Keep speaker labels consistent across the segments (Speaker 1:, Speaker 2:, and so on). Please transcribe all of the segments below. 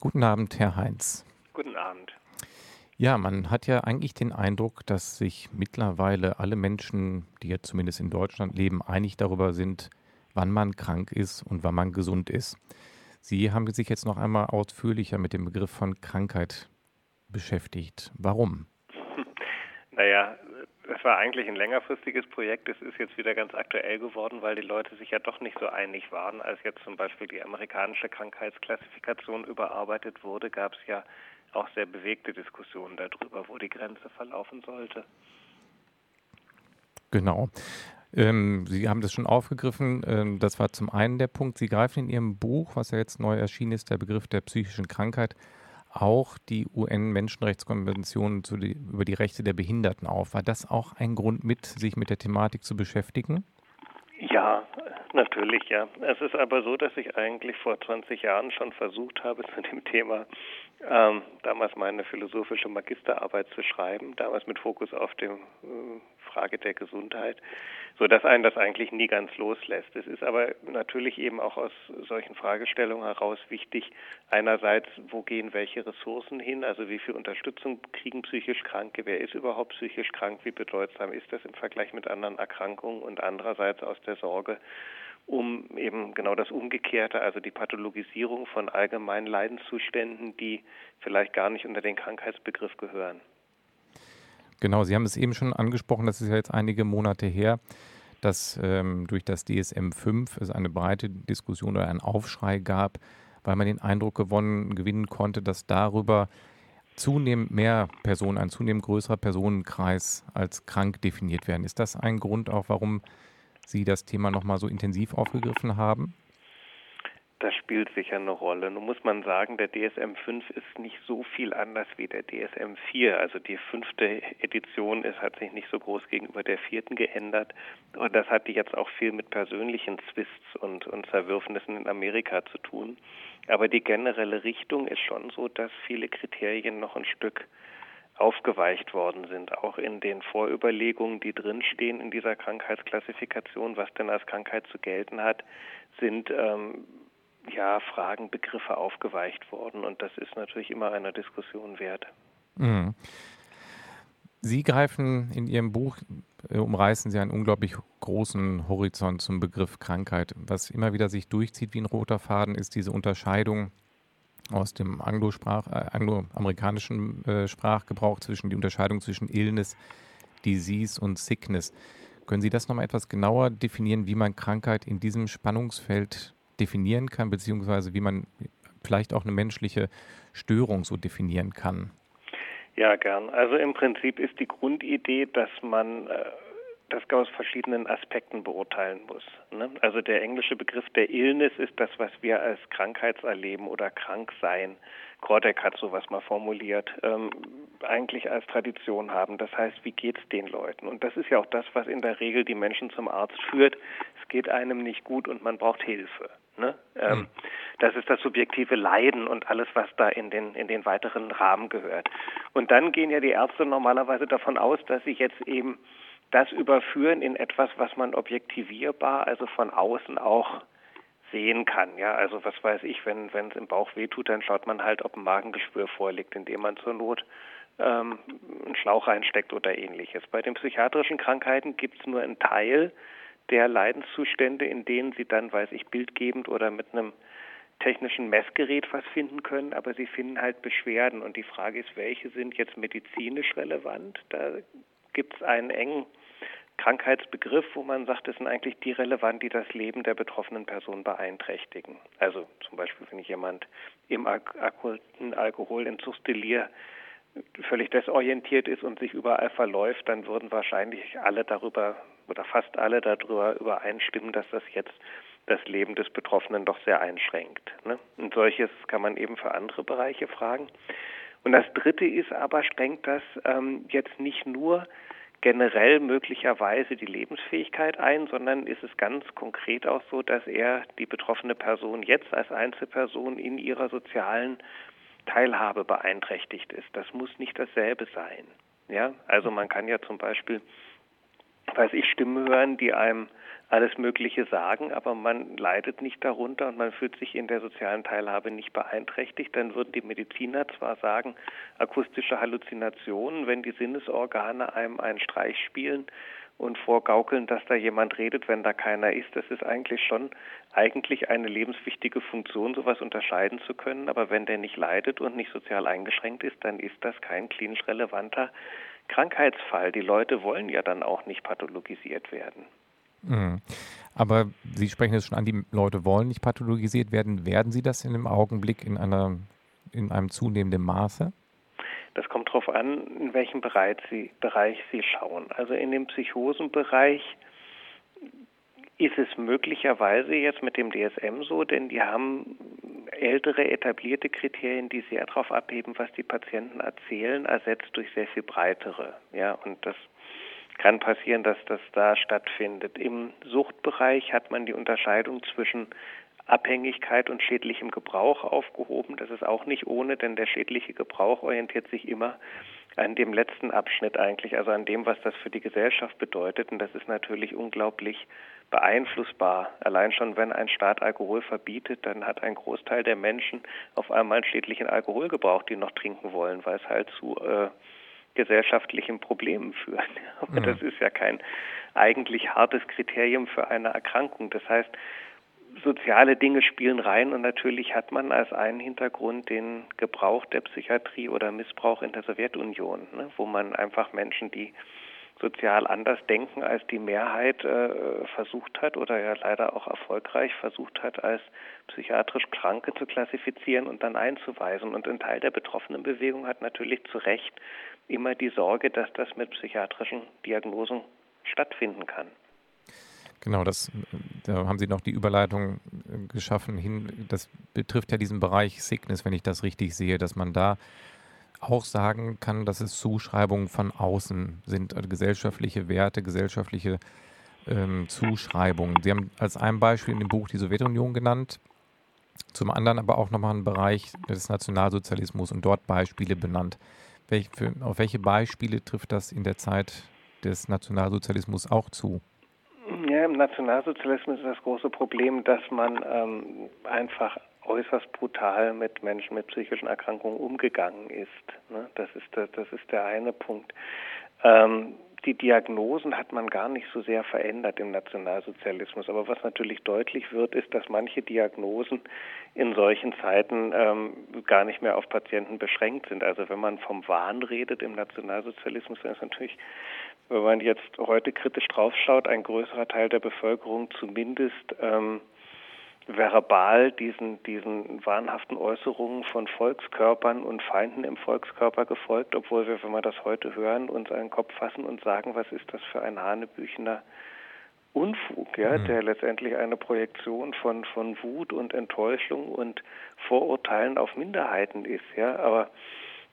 Speaker 1: Guten Abend, Herr Heinz.
Speaker 2: Guten Abend.
Speaker 1: Ja, man hat ja eigentlich den Eindruck, dass sich mittlerweile alle Menschen, die jetzt zumindest in Deutschland leben, einig darüber sind, wann man krank ist und wann man gesund ist. Sie haben sich jetzt noch einmal ausführlicher mit dem Begriff von Krankheit beschäftigt. Warum?
Speaker 2: Naja, das war eigentlich ein längerfristiges Projekt. Es ist jetzt wieder ganz aktuell geworden, weil die Leute sich ja doch nicht so einig waren. Als jetzt zum Beispiel die amerikanische Krankheitsklassifikation überarbeitet wurde, gab es ja auch sehr bewegte Diskussionen darüber, wo die Grenze verlaufen sollte.
Speaker 1: Genau. Ähm, Sie haben das schon aufgegriffen. Ähm, das war zum einen der Punkt. Sie greifen in Ihrem Buch, was ja jetzt neu erschienen ist, der Begriff der psychischen Krankheit, auch die UN-Menschenrechtskonvention über die Rechte der Behinderten auf. War das auch ein Grund mit, sich mit der Thematik zu beschäftigen?
Speaker 2: Ja, natürlich, ja. Es ist aber so, dass ich eigentlich vor 20 Jahren schon versucht habe, zu dem Thema ähm, damals meine philosophische Magisterarbeit zu schreiben, damals mit Fokus auf die äh, Frage der Gesundheit, so dass einen das eigentlich nie ganz loslässt. Es ist aber natürlich eben auch aus solchen Fragestellungen heraus wichtig, einerseits, wo gehen welche Ressourcen hin, also wie viel Unterstützung kriegen psychisch Kranke, wer ist überhaupt psychisch krank, wie bedeutsam ist das im Vergleich mit anderen Erkrankungen? Und andererseits aus der Sorge, um eben genau das Umgekehrte, also die Pathologisierung von allgemeinen Leidenszuständen, die vielleicht gar nicht unter den Krankheitsbegriff gehören.
Speaker 1: Genau, Sie haben es eben schon angesprochen, das ist ja jetzt einige Monate her, dass ähm, durch das DSM-5 es eine breite Diskussion oder einen Aufschrei gab, weil man den Eindruck gewonnen, gewinnen konnte, dass darüber zunehmend mehr Personen, ein zunehmend größerer Personenkreis als krank definiert werden. Ist das ein Grund auch, warum Sie das Thema nochmal so intensiv aufgegriffen haben?
Speaker 2: Das spielt sicher eine Rolle. Nun muss man sagen, der DSM 5 ist nicht so viel anders wie der DSM 4. Also die fünfte Edition ist, hat sich nicht so groß gegenüber der vierten geändert. Und das hatte jetzt auch viel mit persönlichen Twists und, und Zerwürfnissen in Amerika zu tun. Aber die generelle Richtung ist schon so, dass viele Kriterien noch ein Stück aufgeweicht worden sind, auch in den Vorüberlegungen, die drinstehen in dieser Krankheitsklassifikation, was denn als Krankheit zu gelten hat, sind ähm, ja Fragen, Begriffe aufgeweicht worden und das ist natürlich immer einer Diskussion wert. Mhm.
Speaker 1: Sie greifen in Ihrem Buch, äh, umreißen Sie einen unglaublich großen Horizont zum Begriff Krankheit. Was immer wieder sich durchzieht wie ein roter Faden, ist diese Unterscheidung aus dem Anglo-Sprach, äh, angloamerikanischen äh, Sprachgebrauch zwischen die Unterscheidung zwischen Illness, Disease und Sickness. Können Sie das nochmal etwas genauer definieren, wie man Krankheit in diesem Spannungsfeld definieren kann, beziehungsweise wie man vielleicht auch eine menschliche Störung so definieren kann?
Speaker 2: Ja, gern. Also im Prinzip ist die Grundidee, dass man äh, das aus verschiedenen Aspekten beurteilen muss. Ne? Also der englische Begriff der Illness ist das, was wir als Krankheitserleben oder Kranksein, Kordek hat sowas mal formuliert, ähm, eigentlich als Tradition haben. Das heißt, wie geht es den Leuten? Und das ist ja auch das, was in der Regel die Menschen zum Arzt führt. Es geht einem nicht gut und man braucht Hilfe. Ne? Ähm, mhm. Das ist das subjektive Leiden und alles, was da in den, in den weiteren Rahmen gehört. Und dann gehen ja die Ärzte normalerweise davon aus, dass sie jetzt eben das überführen in etwas, was man objektivierbar, also von außen auch sehen kann. Ja, also was weiß ich, wenn wenn es im Bauch wehtut, dann schaut man halt, ob ein Magengeschwür vorliegt, indem man zur Not ähm, einen Schlauch reinsteckt oder ähnliches. Bei den psychiatrischen Krankheiten gibt es nur einen Teil der Leidenszustände, in denen sie dann, weiß ich, bildgebend oder mit einem technischen Messgerät was finden können, aber sie finden halt Beschwerden. Und die Frage ist, welche sind jetzt medizinisch relevant? Da gibt es einen engen Krankheitsbegriff, wo man sagt, das sind eigentlich die relevant, die das Leben der betroffenen Person beeinträchtigen. Also zum Beispiel, wenn jemand im akuten Alkoholentzugsdelir völlig desorientiert ist und sich überall verläuft, dann würden wahrscheinlich alle darüber oder fast alle darüber übereinstimmen, dass das jetzt das Leben des Betroffenen doch sehr einschränkt. Ne? Und solches kann man eben für andere Bereiche fragen. Und das Dritte ist aber, schränkt das ähm, jetzt nicht nur generell möglicherweise die Lebensfähigkeit ein, sondern ist es ganz konkret auch so, dass er die betroffene Person jetzt als Einzelperson in ihrer sozialen Teilhabe beeinträchtigt ist. Das muss nicht dasselbe sein. Ja, also man kann ja zum Beispiel weiß ich, Stimmen hören, die einem alles Mögliche sagen, aber man leidet nicht darunter und man fühlt sich in der sozialen Teilhabe nicht beeinträchtigt, dann würden die Mediziner zwar sagen, akustische Halluzinationen, wenn die Sinnesorgane einem einen Streich spielen und vorgaukeln, dass da jemand redet, wenn da keiner ist, das ist eigentlich schon eigentlich eine lebenswichtige Funktion, sowas unterscheiden zu können. Aber wenn der nicht leidet und nicht sozial eingeschränkt ist, dann ist das kein klinisch relevanter Krankheitsfall. Die Leute wollen ja dann auch nicht pathologisiert werden.
Speaker 1: Mhm. Aber Sie sprechen es schon an, die Leute wollen nicht pathologisiert werden. Werden sie das in dem Augenblick in, einer, in einem zunehmenden Maße?
Speaker 2: Das kommt darauf an, in welchem Bereich Sie, Bereich Sie schauen. Also in dem Psychosenbereich ist es möglicherweise jetzt mit dem DSM so, denn die haben ältere etablierte Kriterien, die sehr darauf abheben, was die Patienten erzählen, ersetzt durch sehr viel breitere. Ja, und das kann passieren, dass das da stattfindet. Im Suchtbereich hat man die Unterscheidung zwischen Abhängigkeit und schädlichem Gebrauch aufgehoben. Das ist auch nicht ohne, denn der schädliche Gebrauch orientiert sich immer an dem letzten Abschnitt eigentlich, also an dem, was das für die Gesellschaft bedeutet. Und das ist natürlich unglaublich beeinflussbar. Allein schon, wenn ein Staat Alkohol verbietet, dann hat ein Großteil der Menschen auf einmal einen schädlichen Alkoholgebrauch, die noch trinken wollen, weil es halt zu äh, gesellschaftlichen Problemen führen. Aber mhm. das ist ja kein eigentlich hartes Kriterium für eine Erkrankung. Das heißt, soziale Dinge spielen rein und natürlich hat man als einen Hintergrund den Gebrauch der Psychiatrie oder Missbrauch in der Sowjetunion, ne, wo man einfach Menschen, die sozial anders denken als die Mehrheit äh, versucht hat oder ja leider auch erfolgreich versucht hat, als psychiatrisch Kranke zu klassifizieren und dann einzuweisen. Und ein Teil der betroffenen Bewegung hat natürlich zu Recht immer die Sorge, dass das mit psychiatrischen Diagnosen stattfinden kann.
Speaker 1: Genau, das, da haben Sie noch die Überleitung äh, geschaffen hin. Das betrifft ja diesen Bereich Sickness, wenn ich das richtig sehe, dass man da auch sagen kann, dass es Zuschreibungen von außen sind, also gesellschaftliche Werte, gesellschaftliche ähm, Zuschreibungen. Sie haben als ein Beispiel in dem Buch die Sowjetunion genannt, zum anderen aber auch nochmal einen Bereich des Nationalsozialismus und dort Beispiele benannt. Welch, für, auf welche Beispiele trifft das in der Zeit des Nationalsozialismus auch zu?
Speaker 2: Im Nationalsozialismus ist das große Problem, dass man ähm, einfach äußerst brutal mit Menschen mit psychischen Erkrankungen umgegangen ist. Ne? Das ist der, das ist der eine Punkt. Ähm, die Diagnosen hat man gar nicht so sehr verändert im Nationalsozialismus. Aber was natürlich deutlich wird, ist, dass manche Diagnosen in solchen Zeiten ähm, gar nicht mehr auf Patienten beschränkt sind. Also wenn man vom Wahn redet im Nationalsozialismus, dann ist natürlich wenn man jetzt heute kritisch draufschaut, ein größerer Teil der Bevölkerung zumindest ähm, verbal diesen, diesen wahnhaften Äußerungen von Volkskörpern und Feinden im Volkskörper gefolgt, obwohl wir, wenn wir das heute hören, uns einen Kopf fassen und sagen, was ist das für ein Hanebüchener Unfug, ja, mhm. der letztendlich eine Projektion von, von Wut und Enttäuschung und Vorurteilen auf Minderheiten ist, ja, aber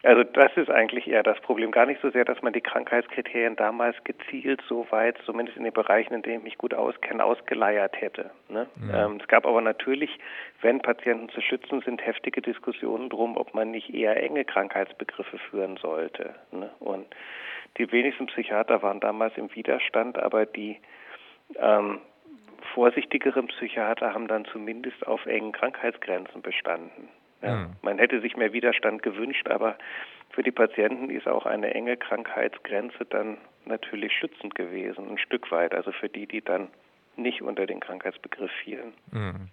Speaker 2: also das ist eigentlich eher das Problem. Gar nicht so sehr, dass man die Krankheitskriterien damals gezielt so weit, zumindest in den Bereichen, in denen ich mich gut auskenne, ausgeleiert hätte. Ne? Ja. Ähm, es gab aber natürlich, wenn Patienten zu schützen sind, heftige Diskussionen drum, ob man nicht eher enge Krankheitsbegriffe führen sollte. Ne? Und die wenigsten Psychiater waren damals im Widerstand, aber die ähm, vorsichtigeren Psychiater haben dann zumindest auf engen Krankheitsgrenzen bestanden. Ja, mhm. Man hätte sich mehr Widerstand gewünscht, aber für die Patienten ist auch eine enge Krankheitsgrenze dann natürlich schützend gewesen, ein Stück weit. Also für die, die dann nicht unter den Krankheitsbegriff fielen. Mhm.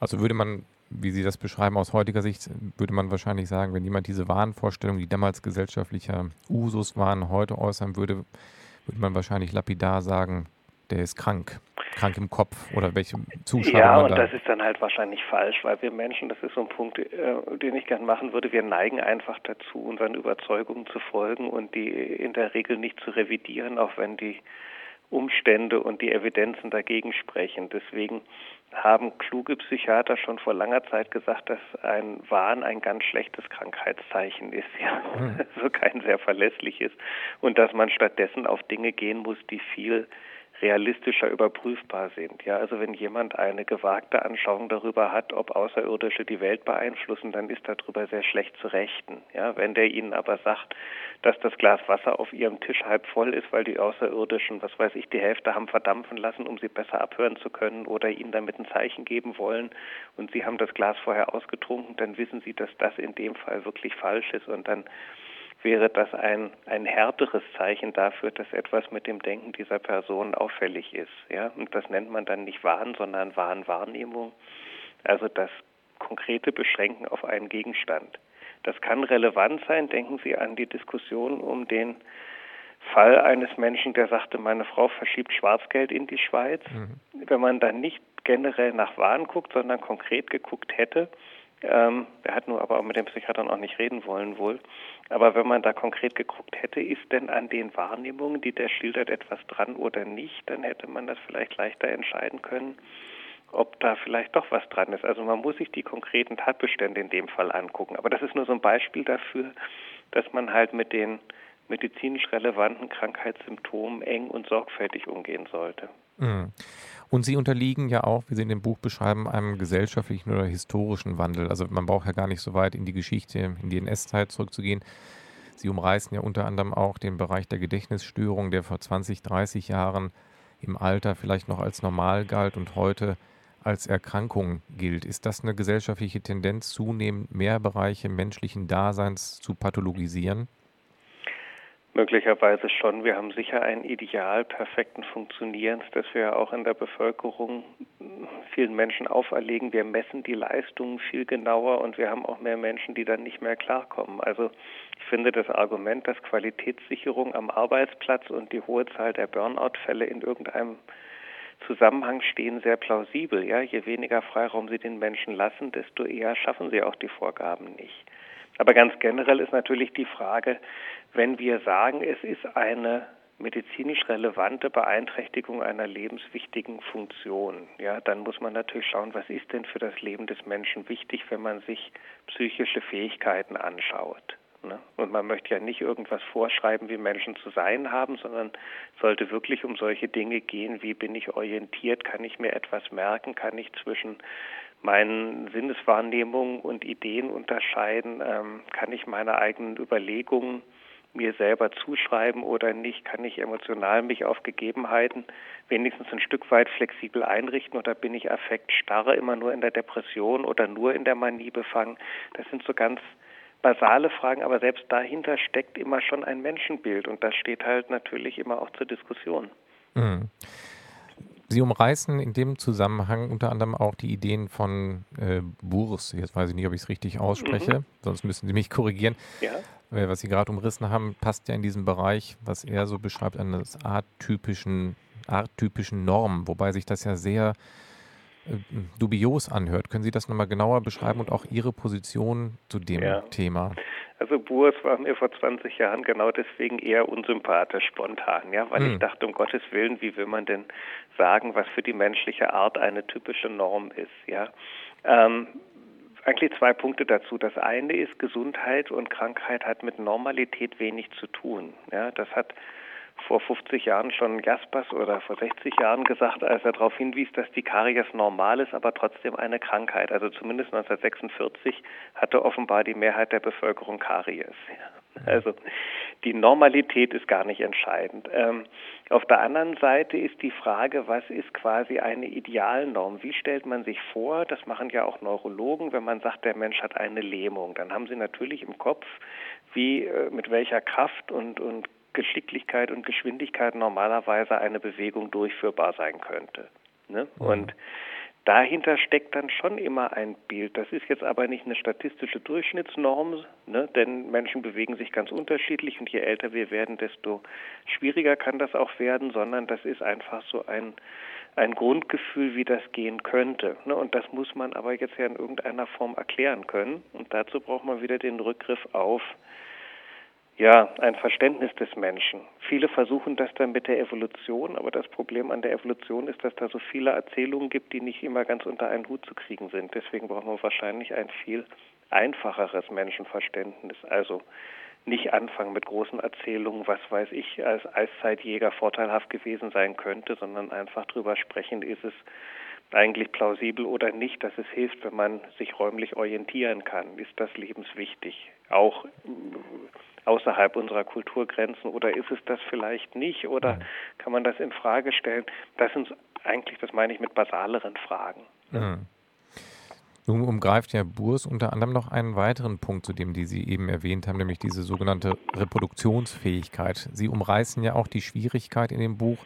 Speaker 1: Also würde man, wie Sie das beschreiben, aus heutiger Sicht, würde man wahrscheinlich sagen, wenn jemand diese Wahnvorstellungen, die damals gesellschaftlicher Usus waren, heute äußern würde, würde man wahrscheinlich lapidar sagen, der ist krank krank im Kopf oder welche Zuschauer
Speaker 2: Ja, und da das ist dann halt wahrscheinlich falsch, weil wir Menschen, das ist so ein Punkt, äh, den ich gern machen würde, wir neigen einfach dazu, unseren Überzeugungen zu folgen und die in der Regel nicht zu revidieren, auch wenn die Umstände und die Evidenzen dagegen sprechen. Deswegen haben kluge Psychiater schon vor langer Zeit gesagt, dass ein Wahn ein ganz schlechtes Krankheitszeichen ist, ja, mhm. also kein sehr verlässliches und dass man stattdessen auf Dinge gehen muss, die viel realistischer überprüfbar sind. Ja, also wenn jemand eine gewagte Anschauung darüber hat, ob Außerirdische die Welt beeinflussen, dann ist darüber sehr schlecht zu rechten. Ja, wenn der ihnen aber sagt, dass das Glas Wasser auf ihrem Tisch halb voll ist, weil die Außerirdischen, was weiß ich, die Hälfte haben verdampfen lassen, um sie besser abhören zu können oder ihnen damit ein Zeichen geben wollen und sie haben das Glas vorher ausgetrunken, dann wissen sie, dass das in dem Fall wirklich falsch ist und dann wäre das ein, ein härteres Zeichen dafür, dass etwas mit dem Denken dieser Person auffällig ist. Ja? Und das nennt man dann nicht Wahn, sondern Wahnwahrnehmung. Also das konkrete Beschränken auf einen Gegenstand. Das kann relevant sein. Denken Sie an die Diskussion um den Fall eines Menschen, der sagte, meine Frau verschiebt Schwarzgeld in die Schweiz. Mhm. Wenn man dann nicht generell nach Wahn guckt, sondern konkret geguckt hätte, ähm, er hat nur aber auch mit dem Psychiatern auch nicht reden wollen wohl. Aber wenn man da konkret geguckt hätte, ist denn an den Wahrnehmungen, die der schildert, etwas dran oder nicht, dann hätte man das vielleicht leichter entscheiden können, ob da vielleicht doch was dran ist. Also man muss sich die konkreten Tatbestände in dem Fall angucken. Aber das ist nur so ein Beispiel dafür, dass man halt mit den medizinisch relevanten Krankheitssymptomen eng und sorgfältig umgehen sollte.
Speaker 1: Mhm. Und sie unterliegen ja auch, wie Sie in dem Buch beschreiben, einem gesellschaftlichen oder historischen Wandel. Also man braucht ja gar nicht so weit in die Geschichte, in die NS-Zeit zurückzugehen. Sie umreißen ja unter anderem auch den Bereich der Gedächtnisstörung, der vor 20, 30 Jahren im Alter vielleicht noch als normal galt und heute als Erkrankung gilt. Ist das eine gesellschaftliche Tendenz, zunehmend mehr Bereiche menschlichen Daseins zu pathologisieren?
Speaker 2: Möglicherweise schon. Wir haben sicher ein Ideal perfekten Funktionierens, das wir auch in der Bevölkerung vielen Menschen auferlegen. Wir messen die Leistungen viel genauer und wir haben auch mehr Menschen, die dann nicht mehr klarkommen. Also ich finde das Argument, dass Qualitätssicherung am Arbeitsplatz und die hohe Zahl der Burnout-Fälle in irgendeinem Zusammenhang stehen, sehr plausibel. Ja, je weniger Freiraum Sie den Menschen lassen, desto eher schaffen sie auch die Vorgaben nicht. Aber ganz generell ist natürlich die Frage, wenn wir sagen, es ist eine medizinisch relevante Beeinträchtigung einer lebenswichtigen Funktion, ja, dann muss man natürlich schauen, was ist denn für das Leben des Menschen wichtig, wenn man sich psychische Fähigkeiten anschaut. Ne? Und man möchte ja nicht irgendwas vorschreiben, wie Menschen zu sein haben, sondern sollte wirklich um solche Dinge gehen, wie bin ich orientiert, kann ich mir etwas merken, kann ich zwischen meinen Sinneswahrnehmungen und Ideen unterscheiden, ähm, kann ich meine eigenen Überlegungen mir selber zuschreiben oder nicht, kann ich emotional mich auf Gegebenheiten wenigstens ein Stück weit flexibel einrichten oder bin ich affektstarre immer nur in der Depression oder nur in der Manie befangen. Das sind so ganz basale Fragen, aber selbst dahinter steckt immer schon ein Menschenbild und das steht halt natürlich immer auch zur Diskussion. Mhm.
Speaker 1: Sie umreißen in dem Zusammenhang unter anderem auch die Ideen von äh, Burs. Jetzt weiß ich nicht, ob ich es richtig ausspreche, mhm. sonst müssen Sie mich korrigieren. Ja. Äh, was Sie gerade umrissen haben, passt ja in diesen Bereich, was er so beschreibt, eines arttypischen, arttypischen Normen, wobei sich das ja sehr äh, dubios anhört. Können Sie das nochmal genauer beschreiben und auch Ihre Position zu dem ja. Thema?
Speaker 2: Also Burs war mir vor 20 Jahren genau deswegen eher unsympathisch spontan, ja, weil hm. ich dachte, um Gottes Willen, wie will man denn sagen, was für die menschliche Art eine typische Norm ist, ja. Ähm, eigentlich zwei Punkte dazu. Das eine ist, Gesundheit und Krankheit hat mit Normalität wenig zu tun. Ja, das hat vor 50 Jahren schon Jaspers oder vor 60 Jahren gesagt, als er darauf hinwies, dass die Karies normal ist, aber trotzdem eine Krankheit. Also zumindest 1946 hatte offenbar die Mehrheit der Bevölkerung Karies. Also die Normalität ist gar nicht entscheidend. Ähm, auf der anderen Seite ist die Frage, was ist quasi eine Idealnorm? Wie stellt man sich vor, das machen ja auch Neurologen, wenn man sagt, der Mensch hat eine Lähmung, dann haben sie natürlich im Kopf, wie, äh, mit welcher Kraft und, und Geschicklichkeit und Geschwindigkeit normalerweise eine Bewegung durchführbar sein könnte. Ne? Mhm. Und dahinter steckt dann schon immer ein Bild. Das ist jetzt aber nicht eine statistische Durchschnittsnorm, ne? denn Menschen bewegen sich ganz unterschiedlich und je älter wir werden, desto schwieriger kann das auch werden, sondern das ist einfach so ein, ein Grundgefühl, wie das gehen könnte. Ne? Und das muss man aber jetzt ja in irgendeiner Form erklären können. Und dazu braucht man wieder den Rückgriff auf ja, ein Verständnis des Menschen. Viele versuchen das dann mit der Evolution, aber das Problem an der Evolution ist, dass da so viele Erzählungen gibt, die nicht immer ganz unter einen Hut zu kriegen sind. Deswegen brauchen wir wahrscheinlich ein viel einfacheres Menschenverständnis. Also nicht anfangen mit großen Erzählungen, was weiß ich, als Eiszeitjäger vorteilhaft gewesen sein könnte, sondern einfach drüber sprechen, ist es eigentlich plausibel oder nicht, dass es hilft, wenn man sich räumlich orientieren kann. Ist das lebenswichtig? Auch außerhalb unserer Kulturgrenzen oder ist es das vielleicht nicht oder kann man das in Frage stellen? Das sind eigentlich, das meine ich mit basaleren Fragen. Mhm.
Speaker 1: Nun umgreift ja Burs unter anderem noch einen weiteren Punkt, zu dem die Sie eben erwähnt haben, nämlich diese sogenannte Reproduktionsfähigkeit. Sie umreißen ja auch die Schwierigkeit in dem Buch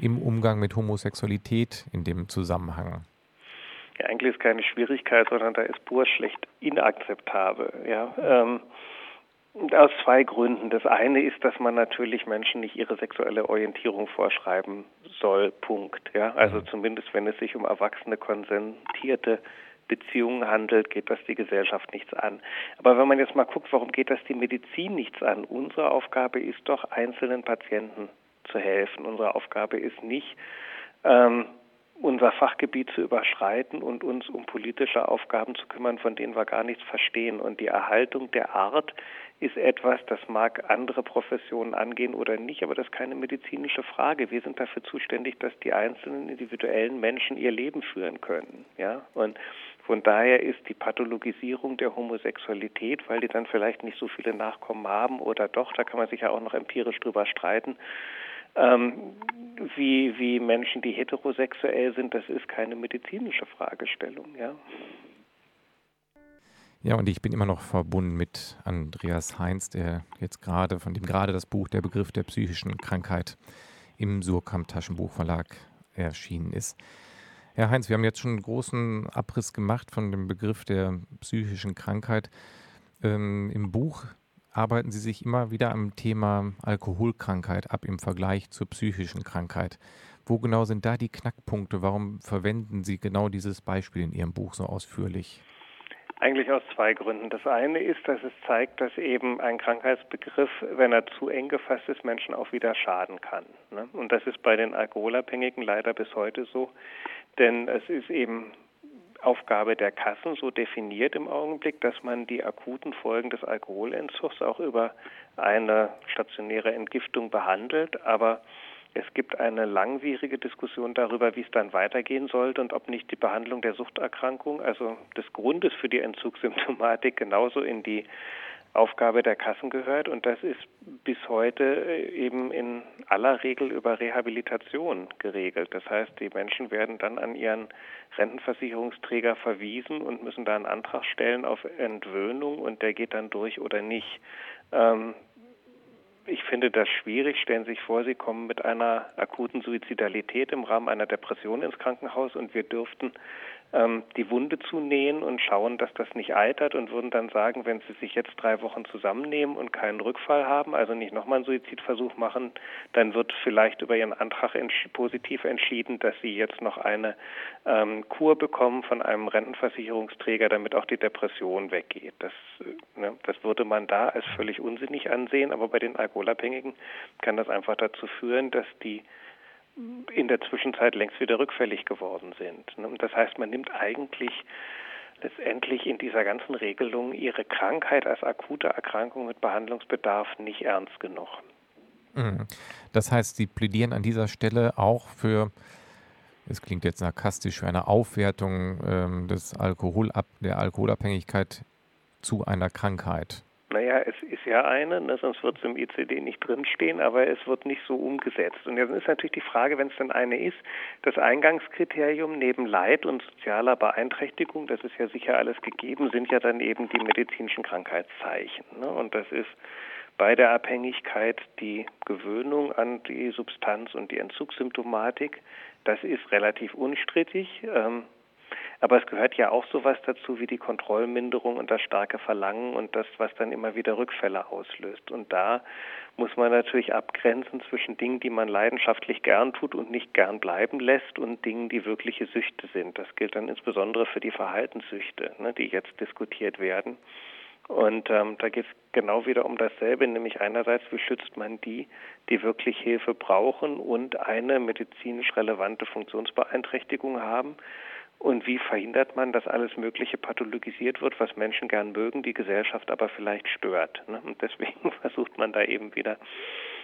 Speaker 1: im Umgang mit Homosexualität in dem Zusammenhang.
Speaker 2: Ja, eigentlich ist keine Schwierigkeit, sondern da ist Burs schlecht inakzeptabel. Ja, ähm, aus zwei Gründen. Das eine ist, dass man natürlich Menschen nicht ihre sexuelle Orientierung vorschreiben soll. Punkt. Ja, also mhm. zumindest wenn es sich um erwachsene konsentierte Beziehungen handelt, geht das die Gesellschaft nichts an. Aber wenn man jetzt mal guckt, warum geht das die Medizin nichts an? Unsere Aufgabe ist doch, einzelnen Patienten zu helfen. Unsere Aufgabe ist nicht, ähm, unser Fachgebiet zu überschreiten und uns um politische Aufgaben zu kümmern, von denen wir gar nichts verstehen. Und die Erhaltung der Art ist etwas, das mag andere Professionen angehen oder nicht, aber das ist keine medizinische Frage. Wir sind dafür zuständig, dass die einzelnen individuellen Menschen ihr Leben führen können. Ja? Und von daher ist die Pathologisierung der Homosexualität, weil die dann vielleicht nicht so viele Nachkommen haben oder doch, da kann man sich ja auch noch empirisch drüber streiten, ähm, wie, wie Menschen, die heterosexuell sind, das ist keine medizinische Fragestellung, ja.
Speaker 1: Ja, und ich bin immer noch verbunden mit Andreas Heinz, der jetzt gerade, von dem gerade das Buch Der Begriff der psychischen Krankheit im Surkamp Taschenbuchverlag erschienen ist. Herr Heinz, wir haben jetzt schon einen großen Abriss gemacht von dem Begriff der psychischen Krankheit. Ähm, Im Buch arbeiten Sie sich immer wieder am Thema Alkoholkrankheit ab im Vergleich zur psychischen Krankheit. Wo genau sind da die Knackpunkte? Warum verwenden Sie genau dieses Beispiel in Ihrem Buch so ausführlich?
Speaker 2: Eigentlich aus zwei Gründen. Das eine ist, dass es zeigt, dass eben ein Krankheitsbegriff, wenn er zu eng gefasst ist, Menschen auch wieder schaden kann. Ne? Und das ist bei den Alkoholabhängigen leider bis heute so. Denn es ist eben Aufgabe der Kassen so definiert im Augenblick, dass man die akuten Folgen des Alkoholentzugs auch über eine stationäre Entgiftung behandelt. Aber es gibt eine langwierige Diskussion darüber, wie es dann weitergehen sollte und ob nicht die Behandlung der Suchterkrankung, also des Grundes für die Entzugssymptomatik, genauso in die Aufgabe der Kassen gehört und das ist bis heute äh, eben in aller Regel über Rehabilitation geregelt. Das heißt, die Menschen werden dann an ihren Rentenversicherungsträger verwiesen und müssen da einen Antrag stellen auf Entwöhnung und der geht dann durch oder nicht. Ähm, ich finde das schwierig. Stellen Sie sich vor, Sie kommen mit einer akuten Suizidalität im Rahmen einer Depression ins Krankenhaus und wir dürften die Wunde zunähen und schauen, dass das nicht eitert und würden dann sagen, wenn Sie sich jetzt drei Wochen zusammennehmen und keinen Rückfall haben, also nicht nochmal einen Suizidversuch machen, dann wird vielleicht über Ihren Antrag entsch positiv entschieden, dass Sie jetzt noch eine ähm, Kur bekommen von einem Rentenversicherungsträger, damit auch die Depression weggeht. Das, äh, ne, das würde man da als völlig unsinnig ansehen, aber bei den Alkoholabhängigen kann das einfach dazu führen, dass die in der Zwischenzeit längst wieder rückfällig geworden sind. Das heißt, man nimmt eigentlich letztendlich in dieser ganzen Regelung ihre Krankheit als akute Erkrankung mit Behandlungsbedarf nicht ernst genug.
Speaker 1: Mhm. Das heißt, Sie plädieren an dieser Stelle auch für, es klingt jetzt sarkastisch, für eine Aufwertung ähm, des Alkoholab der Alkoholabhängigkeit zu einer Krankheit.
Speaker 2: Es ist ja eine, ne, sonst wird es im ICD nicht drinstehen, aber es wird nicht so umgesetzt. Und jetzt ist natürlich die Frage, wenn es denn eine ist, das Eingangskriterium neben Leid und sozialer Beeinträchtigung, das ist ja sicher alles gegeben, sind ja dann eben die medizinischen Krankheitszeichen. Ne? Und das ist bei der Abhängigkeit die Gewöhnung an die Substanz und die Entzugssymptomatik. Das ist relativ unstrittig. Ähm, aber es gehört ja auch sowas dazu wie die Kontrollminderung und das starke Verlangen und das, was dann immer wieder Rückfälle auslöst. Und da muss man natürlich abgrenzen zwischen Dingen, die man leidenschaftlich gern tut und nicht gern bleiben lässt und Dingen, die wirkliche Süchte sind. Das gilt dann insbesondere für die Verhaltenssüchte, ne, die jetzt diskutiert werden. Und ähm, da geht es genau wieder um dasselbe, nämlich einerseits, wie schützt man die, die wirklich Hilfe brauchen und eine medizinisch relevante Funktionsbeeinträchtigung haben Und wie verhindert man, dass alles Mögliche pathologisiert wird, was Menschen gern mögen, die Gesellschaft aber vielleicht stört? Ne? Und deswegen versucht man da eben wieder,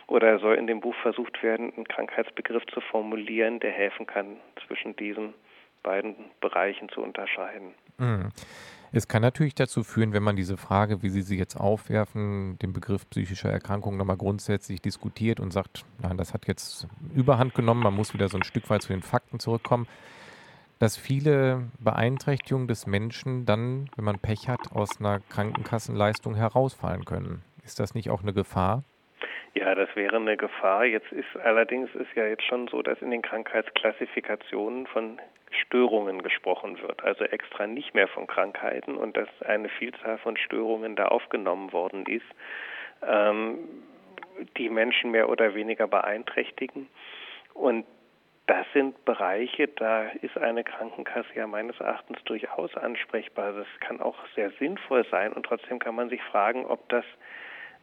Speaker 2: oder soll in dem Buch versucht werden, einen Krankheitsbegriff zu formulieren, der helfen kann, zwischen diesen beiden Bereichen zu unterscheiden.
Speaker 1: Mhm. Es kann natürlich dazu führen, wenn man diese Frage, wie Sie sie jetzt aufwerfen, den Begriff psychischer Erkrankung nochmal grundsätzlich diskutiert und sagt, nein, das hat jetzt Überhand genommen, man muss wieder so ein Stück weit zu den Fakten zurückkommen, dass viele Beeinträchtigungen des Menschen dann, wenn man Pech hat, aus einer Krankenkassenleistung herausfallen können. Ist das nicht auch eine Gefahr?
Speaker 2: Ja, das wäre eine Gefahr. Jetzt ist allerdings ist ja jetzt schon so, dass in den Krankheitsklassifikationen von Störungen gesprochen wird, also extra nicht mehr von Krankheiten und dass eine Vielzahl von Störungen da aufgenommen worden ist, ähm, die Menschen mehr oder weniger beeinträchtigen. Und das sind Bereiche, da ist eine Krankenkasse ja meines Erachtens durchaus ansprechbar. Das kann auch sehr sinnvoll sein und trotzdem kann man sich fragen, ob das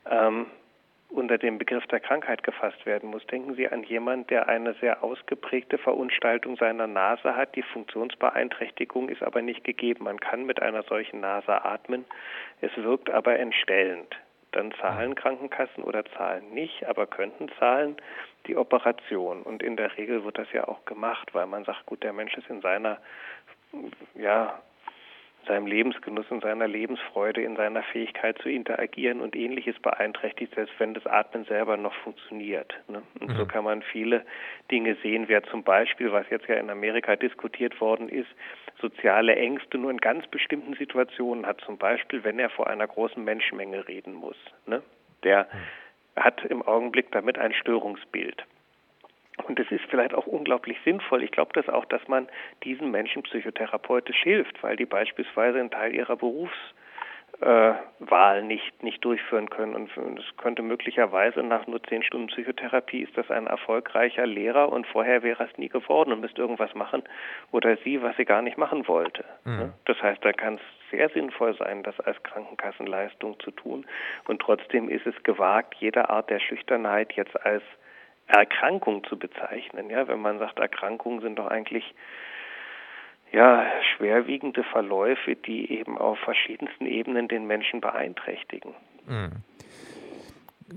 Speaker 2: ähm, unter dem Begriff der Krankheit gefasst werden muss. Denken Sie an jemanden, der eine sehr ausgeprägte Verunstaltung seiner Nase hat. Die Funktionsbeeinträchtigung ist aber nicht gegeben. Man kann mit einer solchen Nase atmen. Es wirkt aber entstellend. Dann zahlen Krankenkassen oder zahlen nicht, aber könnten zahlen die Operation. Und in der Regel wird das ja auch gemacht, weil man sagt, gut, der Mensch ist in seiner ja, seinem Lebensgenuss und seiner Lebensfreude, in seiner Fähigkeit zu interagieren und ähnliches beeinträchtigt, selbst wenn das Atmen selber noch funktioniert. Ne? Und mhm. so kann man viele Dinge sehen, wer zum Beispiel, was jetzt ja in Amerika diskutiert worden ist, soziale Ängste nur in ganz bestimmten Situationen hat, zum Beispiel, wenn er vor einer großen Menschenmenge reden muss. Ne? Der mhm. hat im Augenblick damit ein Störungsbild. Und es ist vielleicht auch unglaublich sinnvoll. Ich glaube das auch, dass man diesen Menschen psychotherapeutisch hilft, weil die beispielsweise einen Teil ihrer Berufs äh, Wahl nicht, nicht durchführen können. Und es könnte möglicherweise nach nur zehn Stunden Psychotherapie ist das ein erfolgreicher Lehrer und vorher wäre es nie geworden und müsste irgendwas machen oder sie, was sie gar nicht machen wollte. Mhm. Das heißt, da kann es sehr sinnvoll sein, das als Krankenkassenleistung zu tun. Und trotzdem ist es gewagt, jede Art der Schüchternheit jetzt als Erkrankung zu bezeichnen. Ja, wenn man sagt, Erkrankungen sind doch eigentlich ja, schwerwiegende Verläufe, die eben auf verschiedensten Ebenen den Menschen beeinträchtigen. Mhm.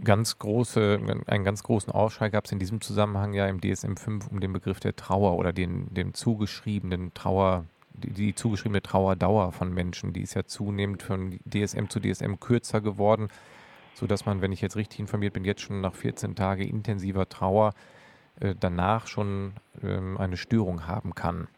Speaker 1: Ganz große, einen ganz großen Aufschrei gab es in diesem Zusammenhang ja im DSM 5 um den Begriff der Trauer oder den, den zugeschriebenen Trauer, die, die zugeschriebene Trauerdauer von Menschen. Die ist ja zunehmend von DSM zu DSM kürzer geworden sodass man, wenn ich jetzt richtig informiert bin, jetzt schon nach 14 Tagen intensiver Trauer äh, danach schon ähm, eine Störung haben kann.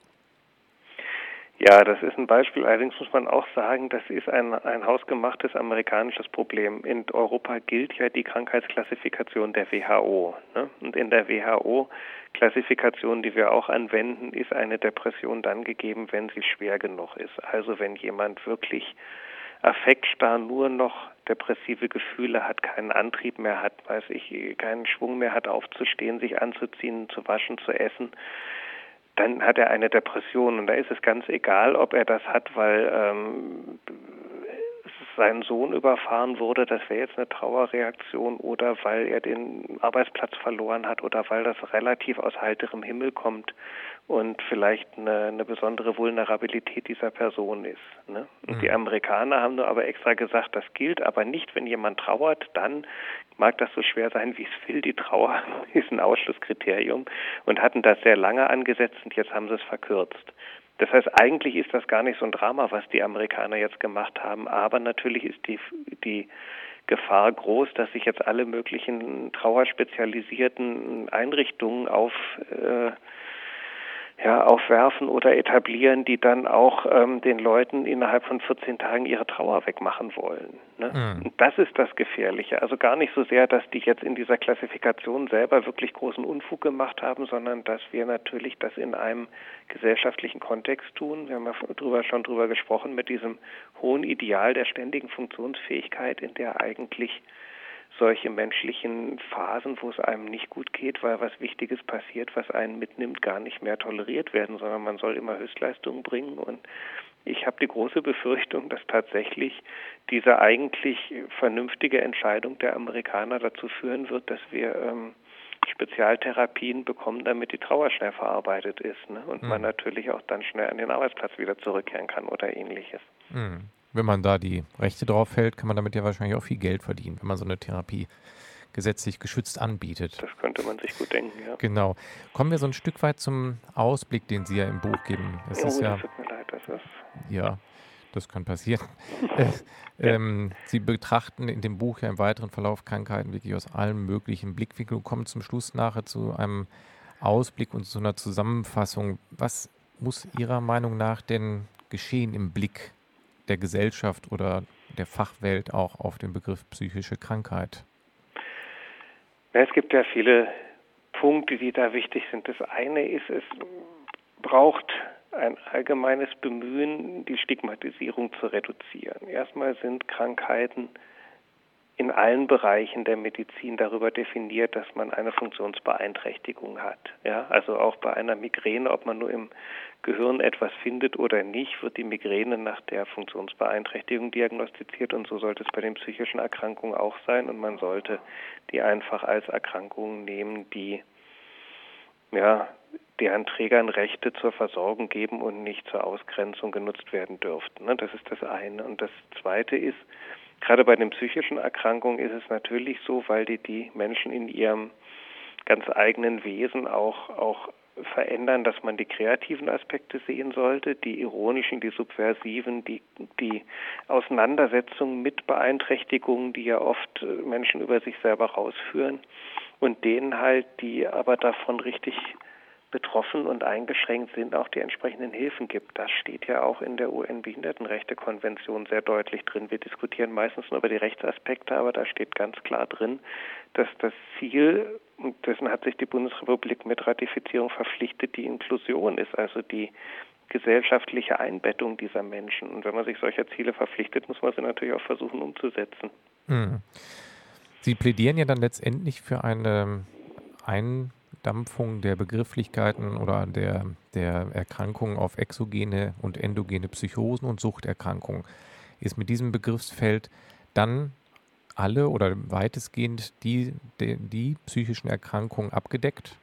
Speaker 2: Ja, das ist ein Beispiel. Allerdings muss man auch sagen, das ist ein, ein hausgemachtes amerikanisches Problem. In Europa gilt ja die Krankheitsklassifikation der WHO. Ne? Und in der WHO-Klassifikation, die wir auch anwenden, ist eine Depression dann gegeben, wenn sie schwer genug ist. Also wenn jemand wirklich affektstarr nur noch depressive Gefühle hat, keinen Antrieb mehr hat, weiß ich, keinen Schwung mehr hat, aufzustehen, sich anzuziehen, zu waschen, zu essen, dann hat er eine Depression. Und da ist es ganz egal, ob er das hat, weil ähm, sein Sohn überfahren wurde, das wäre jetzt eine Trauerreaktion oder weil er den Arbeitsplatz verloren hat oder weil das relativ aus heiterem Himmel kommt und vielleicht eine, eine besondere Vulnerabilität dieser Person ist. Ne? Mhm. die Amerikaner haben nur aber extra gesagt, das gilt aber nicht, wenn jemand trauert, dann mag das so schwer sein, wie es will. Die Trauer ist ein Ausschlusskriterium und hatten das sehr lange angesetzt und jetzt haben sie es verkürzt. Das heißt, eigentlich ist das gar nicht so ein Drama, was die Amerikaner jetzt gemacht haben, aber natürlich ist die, die Gefahr groß, dass sich jetzt alle möglichen trauerspezialisierten Einrichtungen auf äh, ja, aufwerfen oder etablieren, die dann auch ähm, den Leuten innerhalb von 14 Tagen ihre Trauer wegmachen wollen. Ne? Mhm. Das ist das Gefährliche. Also gar nicht so sehr, dass die jetzt in dieser Klassifikation selber wirklich großen Unfug gemacht haben, sondern dass wir natürlich das in einem gesellschaftlichen Kontext tun. Wir haben ja drüber, schon drüber gesprochen mit diesem hohen Ideal der ständigen Funktionsfähigkeit, in der eigentlich solche menschlichen Phasen, wo es einem nicht gut geht, weil was Wichtiges passiert, was einen mitnimmt, gar nicht mehr toleriert werden, sondern man soll immer Höchstleistungen bringen. Und ich habe die große Befürchtung, dass tatsächlich diese eigentlich vernünftige Entscheidung der Amerikaner dazu führen wird, dass wir ähm, Spezialtherapien bekommen, damit die Trauer schnell verarbeitet ist ne? und mhm. man natürlich auch dann schnell an den Arbeitsplatz wieder zurückkehren kann oder ähnliches.
Speaker 1: Mhm. Wenn man da die Rechte drauf hält, kann man damit ja wahrscheinlich auch viel Geld verdienen, wenn man so eine Therapie gesetzlich geschützt anbietet.
Speaker 2: Das könnte man sich gut denken, ja.
Speaker 1: Genau. Kommen wir so ein Stück weit zum Ausblick, den Sie ja im Buch geben.
Speaker 2: Es oh, ist ja, tut mir leid, das ist.
Speaker 1: Ja, das kann passieren. äh, ähm, Sie betrachten in dem Buch ja im weiteren Verlauf Krankheiten wirklich aus allen möglichen Blickwinkeln und kommen zum Schluss nachher zu einem Ausblick und zu einer Zusammenfassung. Was muss Ihrer Meinung nach denn geschehen im Blick der Gesellschaft oder der Fachwelt auch auf den Begriff psychische Krankheit?
Speaker 2: Es gibt ja viele Punkte, die da wichtig sind. Das eine ist, es braucht ein allgemeines Bemühen, die Stigmatisierung zu reduzieren. Erstmal sind Krankheiten in allen Bereichen der Medizin darüber definiert, dass man eine Funktionsbeeinträchtigung hat. Ja, also auch bei einer Migräne, ob man nur im Gehirn etwas findet oder nicht, wird die Migräne nach der Funktionsbeeinträchtigung diagnostiziert und so sollte es bei den psychischen Erkrankungen auch sein und man sollte die einfach als Erkrankungen nehmen, die ja, deren Trägern Rechte zur Versorgung geben und nicht zur Ausgrenzung genutzt werden dürften. Ne? Das ist das eine. Und das zweite ist, Gerade bei den psychischen Erkrankungen ist es natürlich so, weil die die Menschen in ihrem ganz eigenen Wesen auch, auch verändern, dass man die kreativen Aspekte sehen sollte, die ironischen, die subversiven, die, die Auseinandersetzungen mit Beeinträchtigungen, die ja oft Menschen über sich selber rausführen und denen halt, die aber davon richtig betroffen und eingeschränkt sind, auch die entsprechenden Hilfen gibt. Das steht ja auch in der UN-Behindertenrechtekonvention sehr deutlich drin. Wir diskutieren meistens nur über die Rechtsaspekte, aber da steht ganz klar drin, dass das Ziel, dessen hat sich die Bundesrepublik mit Ratifizierung verpflichtet, die Inklusion ist, also die gesellschaftliche Einbettung dieser Menschen. Und wenn man sich solcher Ziele verpflichtet, muss man sie natürlich auch versuchen umzusetzen.
Speaker 1: Hm. Sie plädieren ja dann letztendlich für eine ein Verdampfung der Begrifflichkeiten oder der, der Erkrankungen auf exogene und endogene Psychosen und Suchterkrankungen. Ist mit diesem Begriffsfeld dann alle oder weitestgehend die, die, die psychischen Erkrankungen abgedeckt?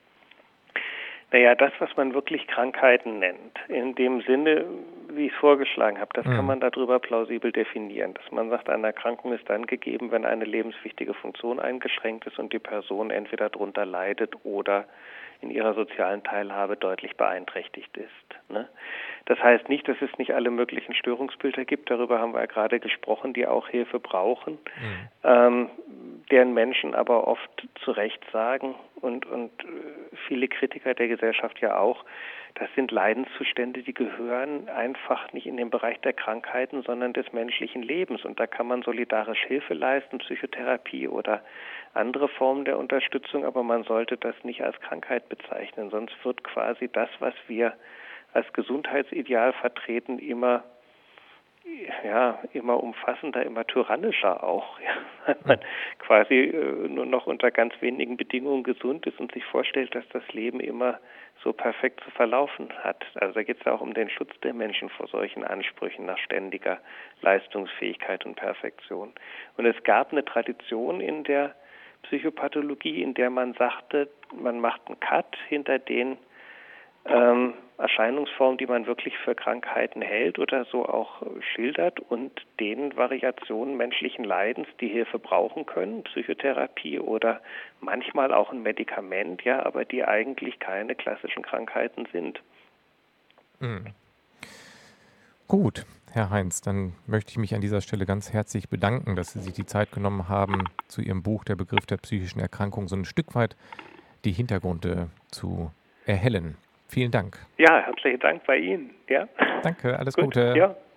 Speaker 2: Naja, das, was man wirklich Krankheiten nennt, in dem Sinne, wie ich es vorgeschlagen habe, das mhm. kann man darüber plausibel definieren. Dass man sagt, eine Erkrankung ist dann gegeben, wenn eine lebenswichtige Funktion eingeschränkt ist und die Person entweder darunter leidet oder in ihrer sozialen Teilhabe deutlich beeinträchtigt ist. Ne? Das heißt nicht, dass es nicht alle möglichen Störungsbilder gibt, darüber haben wir ja gerade gesprochen, die auch Hilfe brauchen, mhm. ähm, deren Menschen aber oft zu Recht sagen und, und äh, viele Kritiker der Gesellschaft ja auch, das sind Leidenszustände, die gehören einfach nicht in den Bereich der Krankheiten, sondern des menschlichen Lebens. Und da kann man solidarisch Hilfe leisten, Psychotherapie oder andere Formen der Unterstützung, aber man sollte das nicht als Krankheit bezeichnen. Sonst wird quasi das, was wir als Gesundheitsideal vertreten, immer ja, immer umfassender, immer tyrannischer auch. Ja. Wenn man quasi äh, nur noch unter ganz wenigen Bedingungen gesund ist und sich vorstellt, dass das Leben immer so perfekt zu verlaufen hat. Also da geht es ja auch um den Schutz der Menschen vor solchen Ansprüchen nach ständiger Leistungsfähigkeit und Perfektion. Und es gab eine Tradition in der Psychopathologie, in der man sagte, man macht einen Cut hinter den ähm, Erscheinungsformen, die man wirklich für Krankheiten hält oder so auch schildert und den Variationen menschlichen Leidens, die Hilfe brauchen können, Psychotherapie oder manchmal auch ein Medikament, ja, aber die eigentlich keine klassischen Krankheiten sind.
Speaker 1: Mhm. Gut, Herr Heinz, dann möchte ich mich an dieser Stelle ganz herzlich bedanken, dass Sie sich die Zeit genommen haben, zu Ihrem Buch Der Begriff der psychischen Erkrankung so ein Stück weit die Hintergründe zu erhellen. Vielen Dank.
Speaker 2: Ja, herzlichen Dank bei Ihnen. Ja.
Speaker 1: Danke, alles Gut, Gute. Ja.